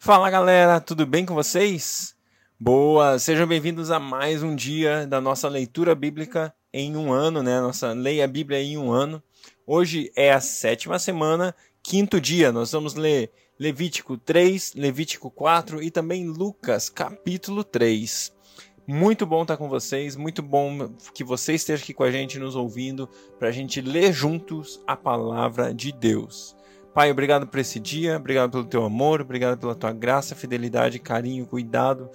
Fala galera, tudo bem com vocês? Boa, sejam bem-vindos a mais um dia da nossa leitura bíblica em um ano, né? Nossa Leia a Bíblia em um ano. Hoje é a sétima semana, quinto dia. Nós vamos ler Levítico 3, Levítico 4 e também Lucas, capítulo 3. Muito bom estar com vocês, muito bom que você esteja aqui com a gente nos ouvindo para a gente ler juntos a palavra de Deus. Pai, obrigado por esse dia, obrigado pelo teu amor, obrigado pela tua graça, fidelidade, carinho, cuidado.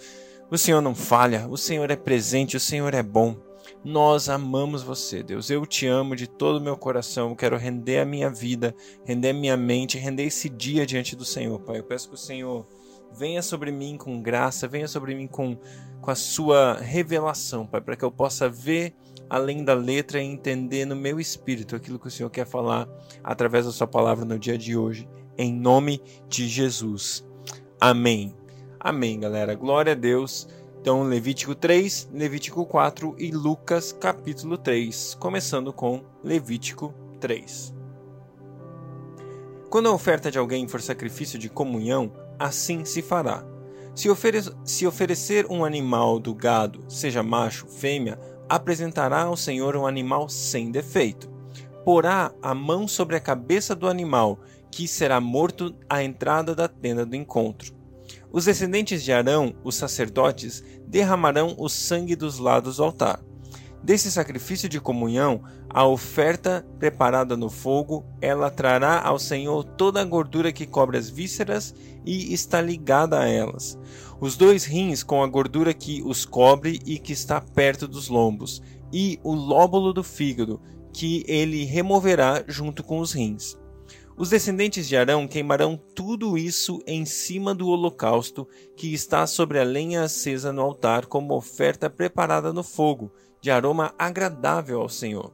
O Senhor não falha, o Senhor é presente, o Senhor é bom. Nós amamos você, Deus. Eu te amo de todo o meu coração. Eu quero render a minha vida, render a minha mente, render esse dia diante do Senhor, Pai. Eu peço que o Senhor venha sobre mim com graça, venha sobre mim com, com a sua revelação, Pai, para que eu possa ver além da letra e entender no meu espírito aquilo que o Senhor quer falar através da sua palavra no dia de hoje, em nome de Jesus. Amém. Amém, galera. Glória a Deus. Então, Levítico 3, Levítico 4 e Lucas capítulo 3, começando com Levítico 3. Quando a oferta de alguém for sacrifício de comunhão, assim se fará. Se, ofere se oferecer um animal do gado, seja macho, fêmea, apresentará ao Senhor um animal sem defeito. Porá a mão sobre a cabeça do animal, que será morto à entrada da tenda do encontro. Os descendentes de Arão, os sacerdotes, derramarão o sangue dos lados do altar. Desse sacrifício de comunhão, a oferta preparada no fogo, ela trará ao Senhor toda a gordura que cobre as vísceras e está ligada a elas. Os dois rins com a gordura que os cobre e que está perto dos lombos, e o lóbulo do fígado, que ele removerá junto com os rins. Os descendentes de Arão queimarão tudo isso em cima do holocausto que está sobre a lenha acesa no altar como oferta preparada no fogo, de aroma agradável ao Senhor.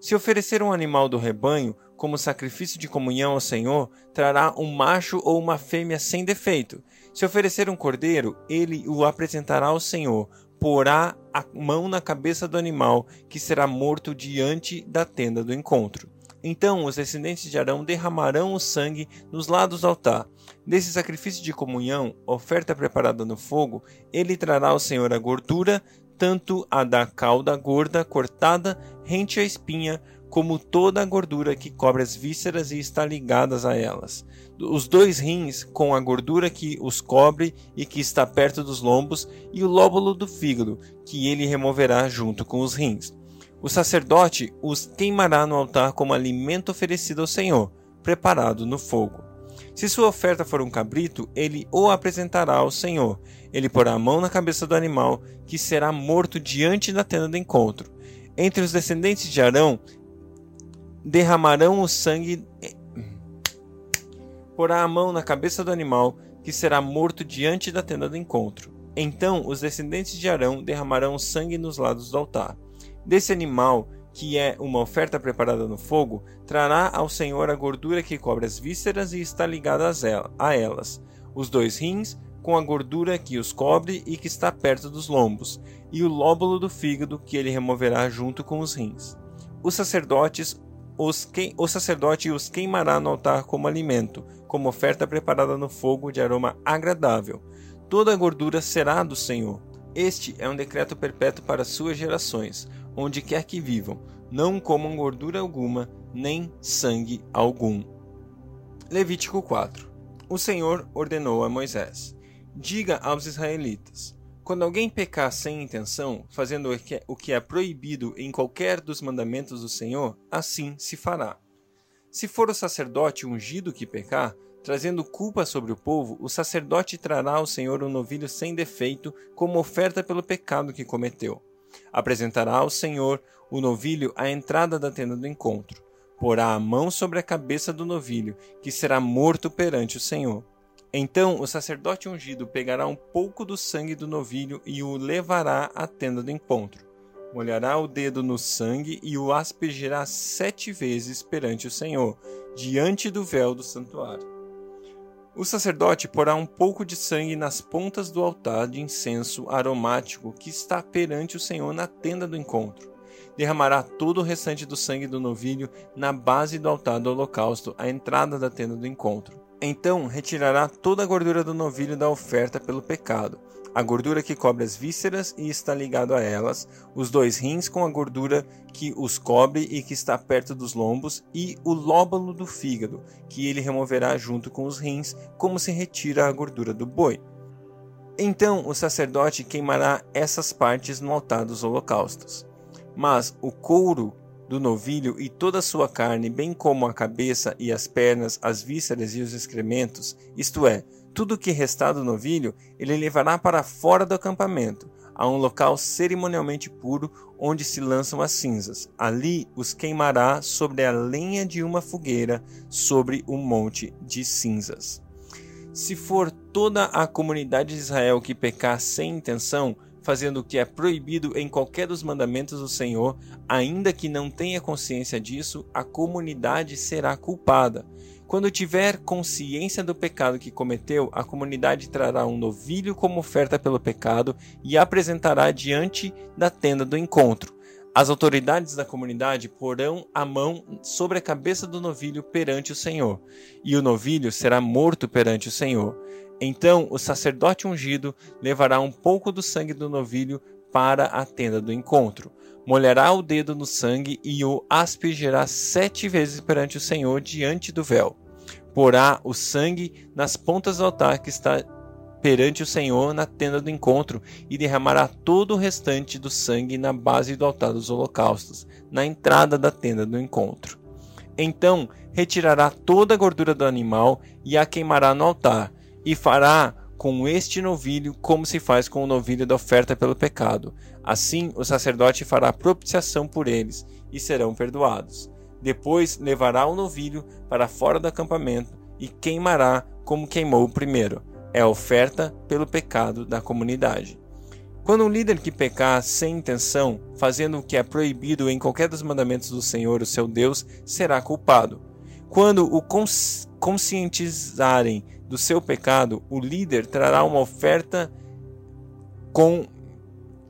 Se oferecer um animal do rebanho como sacrifício de comunhão ao Senhor, trará um macho ou uma fêmea sem defeito. Se oferecer um cordeiro, ele o apresentará ao Senhor, porá a mão na cabeça do animal, que será morto diante da tenda do encontro. Então os descendentes de Arão derramarão o sangue nos lados do altar. Desse sacrifício de comunhão, oferta preparada no fogo, ele trará ao Senhor a gordura, tanto a da cauda gorda cortada rente à espinha, como toda a gordura que cobre as vísceras e está ligadas a elas. Os dois rins com a gordura que os cobre e que está perto dos lombos, e o lóbulo do fígado, que ele removerá junto com os rins. O sacerdote os queimará no altar como alimento oferecido ao Senhor, preparado no fogo. Se sua oferta for um cabrito, ele o apresentará ao Senhor. Ele porá a mão na cabeça do animal, que será morto diante da tenda do encontro. Entre os descendentes de Arão, derramarão o sangue. Porá a mão na cabeça do animal, que será morto diante da tenda do encontro. Então os descendentes de Arão derramarão o sangue nos lados do altar. Desse animal, que é uma oferta preparada no fogo, trará ao Senhor a gordura que cobre as vísceras e está ligada a elas, os dois rins, com a gordura que os cobre e que está perto dos lombos, e o lóbulo do fígado que ele removerá junto com os rins. Os sacerdotes os que... o sacerdote os queimará no altar como alimento, como oferta preparada no fogo de aroma agradável. Toda a gordura será do Senhor. Este é um decreto perpétuo para suas gerações onde quer que vivam, não comam gordura alguma, nem sangue algum. Levítico 4 O Senhor ordenou a Moisés: Diga aos israelitas: Quando alguém pecar sem intenção, fazendo o que é proibido em qualquer dos mandamentos do Senhor, assim se fará. Se for o sacerdote ungido que pecar, trazendo culpa sobre o povo, o sacerdote trará ao Senhor um novilho sem defeito como oferta pelo pecado que cometeu. Apresentará ao Senhor o novilho à entrada da tenda do encontro. Porá a mão sobre a cabeça do novilho, que será morto perante o Senhor. Então o sacerdote ungido pegará um pouco do sangue do novilho e o levará à tenda do encontro. Molhará o dedo no sangue e o aspergirá sete vezes perante o Senhor, diante do véu do santuário. O sacerdote porá um pouco de sangue nas pontas do altar de incenso aromático que está perante o Senhor na tenda do encontro. Derramará todo o restante do sangue do novilho na base do altar do holocausto, à entrada da tenda do encontro. Então retirará toda a gordura do novilho da oferta pelo pecado, a gordura que cobre as vísceras e está ligado a elas, os dois rins com a gordura que os cobre e que está perto dos lombos, e o lóbulo do fígado, que ele removerá junto com os rins, como se retira a gordura do boi. Então o sacerdote queimará essas partes no altar dos holocaustos. Mas o couro do novilho e toda a sua carne, bem como a cabeça e as pernas, as vísceras e os excrementos, isto é, tudo o que restar do novilho, ele levará para fora do acampamento, a um local cerimonialmente puro onde se lançam as cinzas. Ali os queimará sobre a lenha de uma fogueira, sobre um monte de cinzas. Se for toda a comunidade de Israel que pecar sem intenção, fazendo o que é proibido em qualquer dos mandamentos do Senhor, ainda que não tenha consciência disso, a comunidade será culpada. Quando tiver consciência do pecado que cometeu, a comunidade trará um novilho como oferta pelo pecado e apresentará diante da tenda do encontro. As autoridades da comunidade porão a mão sobre a cabeça do novilho perante o Senhor, e o novilho será morto perante o Senhor. Então o sacerdote ungido levará um pouco do sangue do novilho para a tenda do encontro. Molhará o dedo no sangue e o aspergerá sete vezes perante o Senhor diante do véu. Porá o sangue nas pontas do altar que está perante o Senhor na tenda do encontro e derramará todo o restante do sangue na base do altar dos holocaustos, na entrada da tenda do encontro. Então retirará toda a gordura do animal e a queimará no altar e fará com este novilho como se faz com o novilho da oferta pelo pecado. Assim o sacerdote fará propiciação por eles e serão perdoados. Depois levará o novilho para fora do acampamento e queimará como queimou o primeiro. É a oferta pelo pecado da comunidade. Quando um líder que pecar sem intenção, fazendo o que é proibido em qualquer dos mandamentos do Senhor, o seu Deus, será culpado. Quando o cons conscientizarem do seu pecado, o líder trará uma oferta com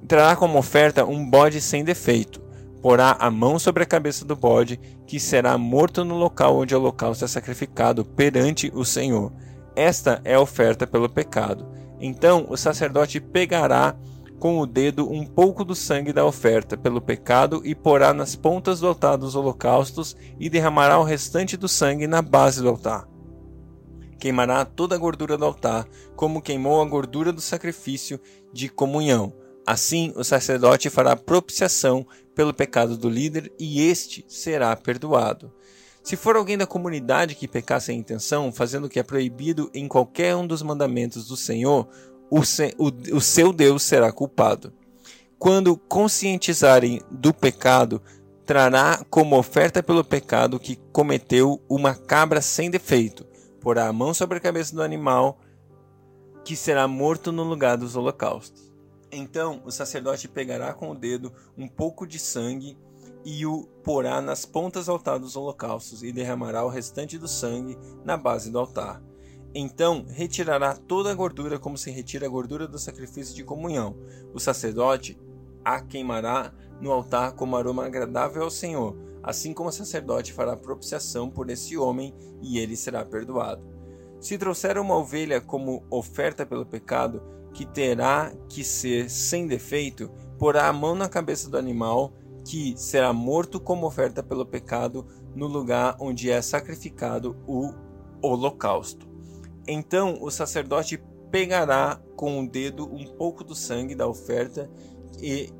trará como oferta um bode sem defeito. Porá a mão sobre a cabeça do bode, que será morto no local onde o holocausto é sacrificado perante o Senhor. Esta é a oferta pelo pecado. Então o sacerdote pegará com o dedo um pouco do sangue da oferta pelo pecado e porá nas pontas do altar dos holocaustos e derramará o restante do sangue na base do altar queimará toda a gordura do altar, como queimou a gordura do sacrifício de comunhão. Assim, o sacerdote fará propiciação pelo pecado do líder e este será perdoado. Se for alguém da comunidade que pecar sem intenção, fazendo o que é proibido em qualquer um dos mandamentos do Senhor, o, se, o, o seu Deus será culpado. Quando conscientizarem do pecado, trará como oferta pelo pecado que cometeu uma cabra sem defeito, porá a mão sobre a cabeça do animal, que será morto no lugar dos holocaustos. Então o sacerdote pegará com o dedo um pouco de sangue e o porá nas pontas do altar dos holocaustos e derramará o restante do sangue na base do altar. Então retirará toda a gordura como se retira a gordura do sacrifício de comunhão. O sacerdote a queimará no altar como aroma agradável ao Senhor assim como o sacerdote fará propiciação por esse homem e ele será perdoado. Se trouxer uma ovelha como oferta pelo pecado, que terá que ser sem defeito, porá a mão na cabeça do animal, que será morto como oferta pelo pecado, no lugar onde é sacrificado o holocausto. Então o sacerdote pegará com o dedo um pouco do sangue da oferta e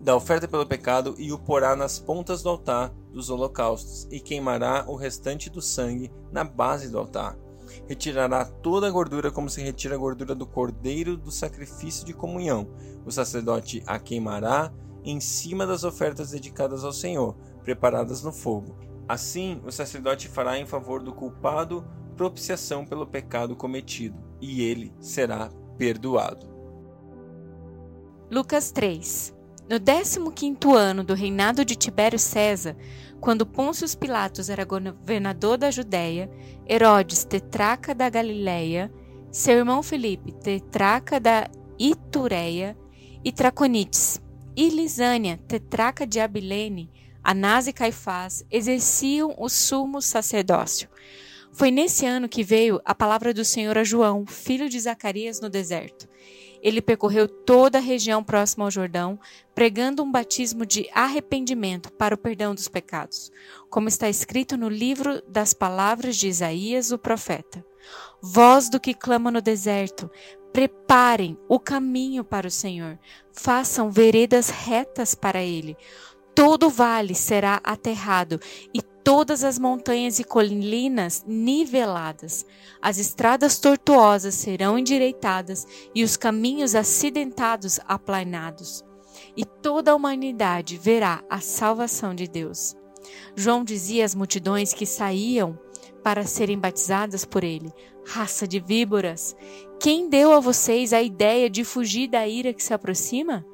da oferta pelo pecado e o porá nas pontas do altar dos holocaustos, e queimará o restante do sangue na base do altar. Retirará toda a gordura como se retira a gordura do cordeiro do sacrifício de comunhão. O sacerdote a queimará em cima das ofertas dedicadas ao Senhor, preparadas no fogo. Assim, o sacerdote fará em favor do culpado propiciação pelo pecado cometido, e ele será perdoado. Lucas 3 No 15 ano do reinado de Tibério César, quando Pôncio Pilatos era governador da Judéia, Herodes, tetraca da Galiléia, seu irmão Felipe, tetraca da Itureia, e Traconites, e Lisânia, tetraca de Abilene, Anás e Caifás, exerciam o sumo sacerdócio. Foi nesse ano que veio a palavra do Senhor a João, filho de Zacarias, no deserto. Ele percorreu toda a região próxima ao Jordão, pregando um batismo de arrependimento para o perdão dos pecados, como está escrito no livro das palavras de Isaías, o profeta. Voz do que clama no deserto, preparem o caminho para o Senhor, façam veredas retas para ele. Todo vale será aterrado e todas as montanhas e colinas niveladas. As estradas tortuosas serão endireitadas e os caminhos acidentados aplanados. E toda a humanidade verá a salvação de Deus. João dizia às multidões que saíam para serem batizadas por ele: Raça de víboras, quem deu a vocês a ideia de fugir da ira que se aproxima?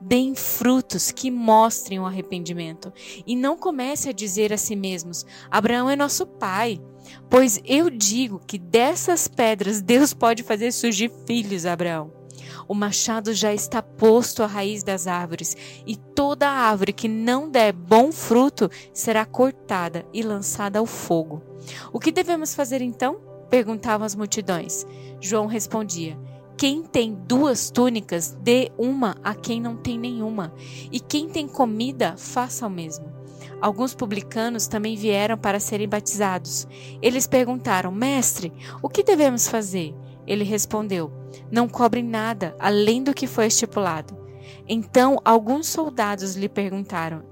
Deem frutos que mostrem o arrependimento. E não comece a dizer a si mesmos: Abraão é nosso pai. Pois eu digo que dessas pedras Deus pode fazer surgir filhos, Abraão. O machado já está posto à raiz das árvores, e toda árvore que não der bom fruto será cortada e lançada ao fogo. O que devemos fazer então? perguntavam as multidões. João respondia: quem tem duas túnicas, dê uma a quem não tem nenhuma, e quem tem comida, faça o mesmo. Alguns publicanos também vieram para serem batizados. Eles perguntaram: Mestre, o que devemos fazer? Ele respondeu: Não cobrem nada além do que foi estipulado. Então alguns soldados lhe perguntaram: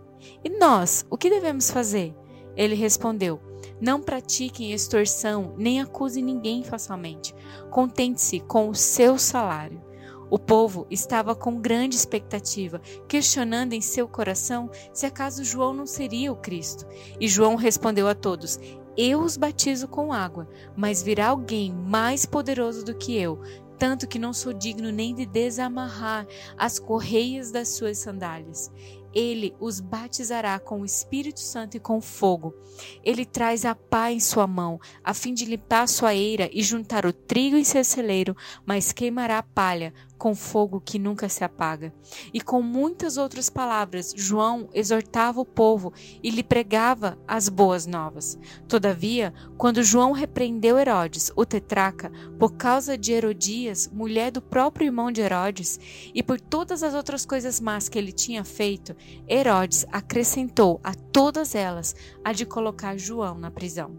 E nós, o que devemos fazer? Ele respondeu: não pratiquem extorsão, nem acuse ninguém falsamente. Contente-se com o seu salário. O povo estava com grande expectativa, questionando em seu coração se acaso João não seria o Cristo. E João respondeu a todos: Eu os batizo com água, mas virá alguém mais poderoso do que eu, tanto que não sou digno nem de desamarrar as correias das suas sandálias. Ele os batizará com o Espírito Santo e com fogo. Ele traz a pá em sua mão, a fim de limpar sua eira e juntar o trigo em seu celeiro, mas queimará a palha com fogo que nunca se apaga. E com muitas outras palavras, João exortava o povo e lhe pregava as boas novas. Todavia, quando João repreendeu Herodes, o tetraca, por causa de Herodias, mulher do próprio irmão de Herodes, e por todas as outras coisas más que ele tinha feito, Herodes acrescentou a todas elas a de colocar João na prisão.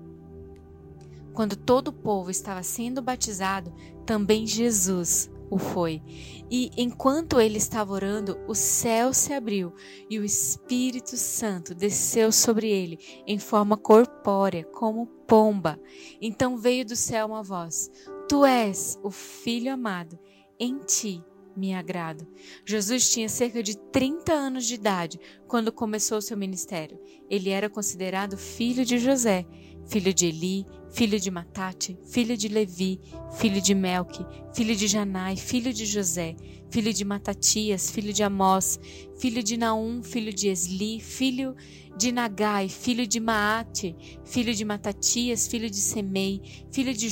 Quando todo o povo estava sendo batizado, também Jesus o foi. E enquanto ele estava orando, o céu se abriu e o Espírito Santo desceu sobre ele em forma corpórea, como pomba. Então veio do céu uma voz: Tu és o Filho amado, em ti me agrado. Jesus tinha cerca de 30 anos de idade quando começou seu ministério. Ele era considerado filho de José filho de Eli, filho de Matate, filho de Levi, filho de Melque, filho de Janai, filho de José, filho de Matatias, filho de Amós, filho de Naum, filho de Esli, filho de Nagai, filho de Maate, filho de Matatias, filho de Semei, filho de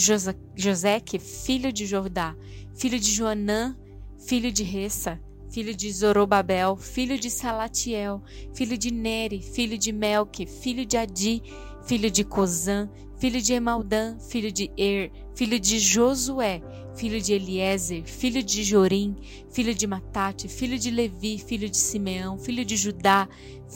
Joseque, filho de Jordá, filho de Joanã, filho de Ressa, filho de Zorobabel, filho de Salatiel, filho de Neri, filho de Melque, filho de Adi, filho de Cozã, filho de Emaldã, filho de Er, filho de Josué, filho de Eliezer, filho de Jorim, filho de Matate, filho de Levi, filho de Simeão, filho de Judá,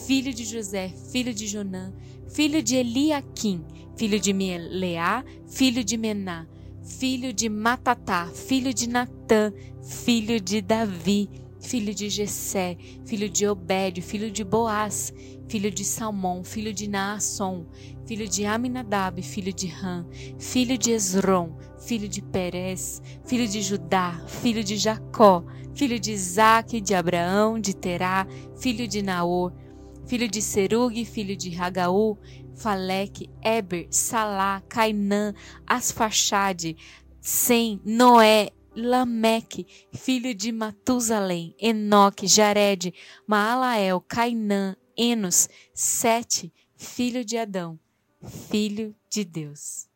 filho de José, filho de Jonã, filho de Eliaquim, filho de Meleá, filho de Mená, filho de Matatá, filho de Natã, filho de Davi, filho de Jessé, filho de Obed, filho de Boaz, filho de Salmão, filho de Naasson, filho de Aminadab, filho de Ram, filho de Esrom, filho de Perez, filho de Judá, filho de Jacó, filho de Isaac, de Abraão, de Terá, filho de Naor, filho de Serug, filho de Hagaú, Faleque, Eber, Salá, Cainã, Asfaxade, Sem, Noé, Lameque, filho de Matusalém, Enoque, Jared, Maalael, Cainã, Enos, Sete, filho de Adão, filho de Deus.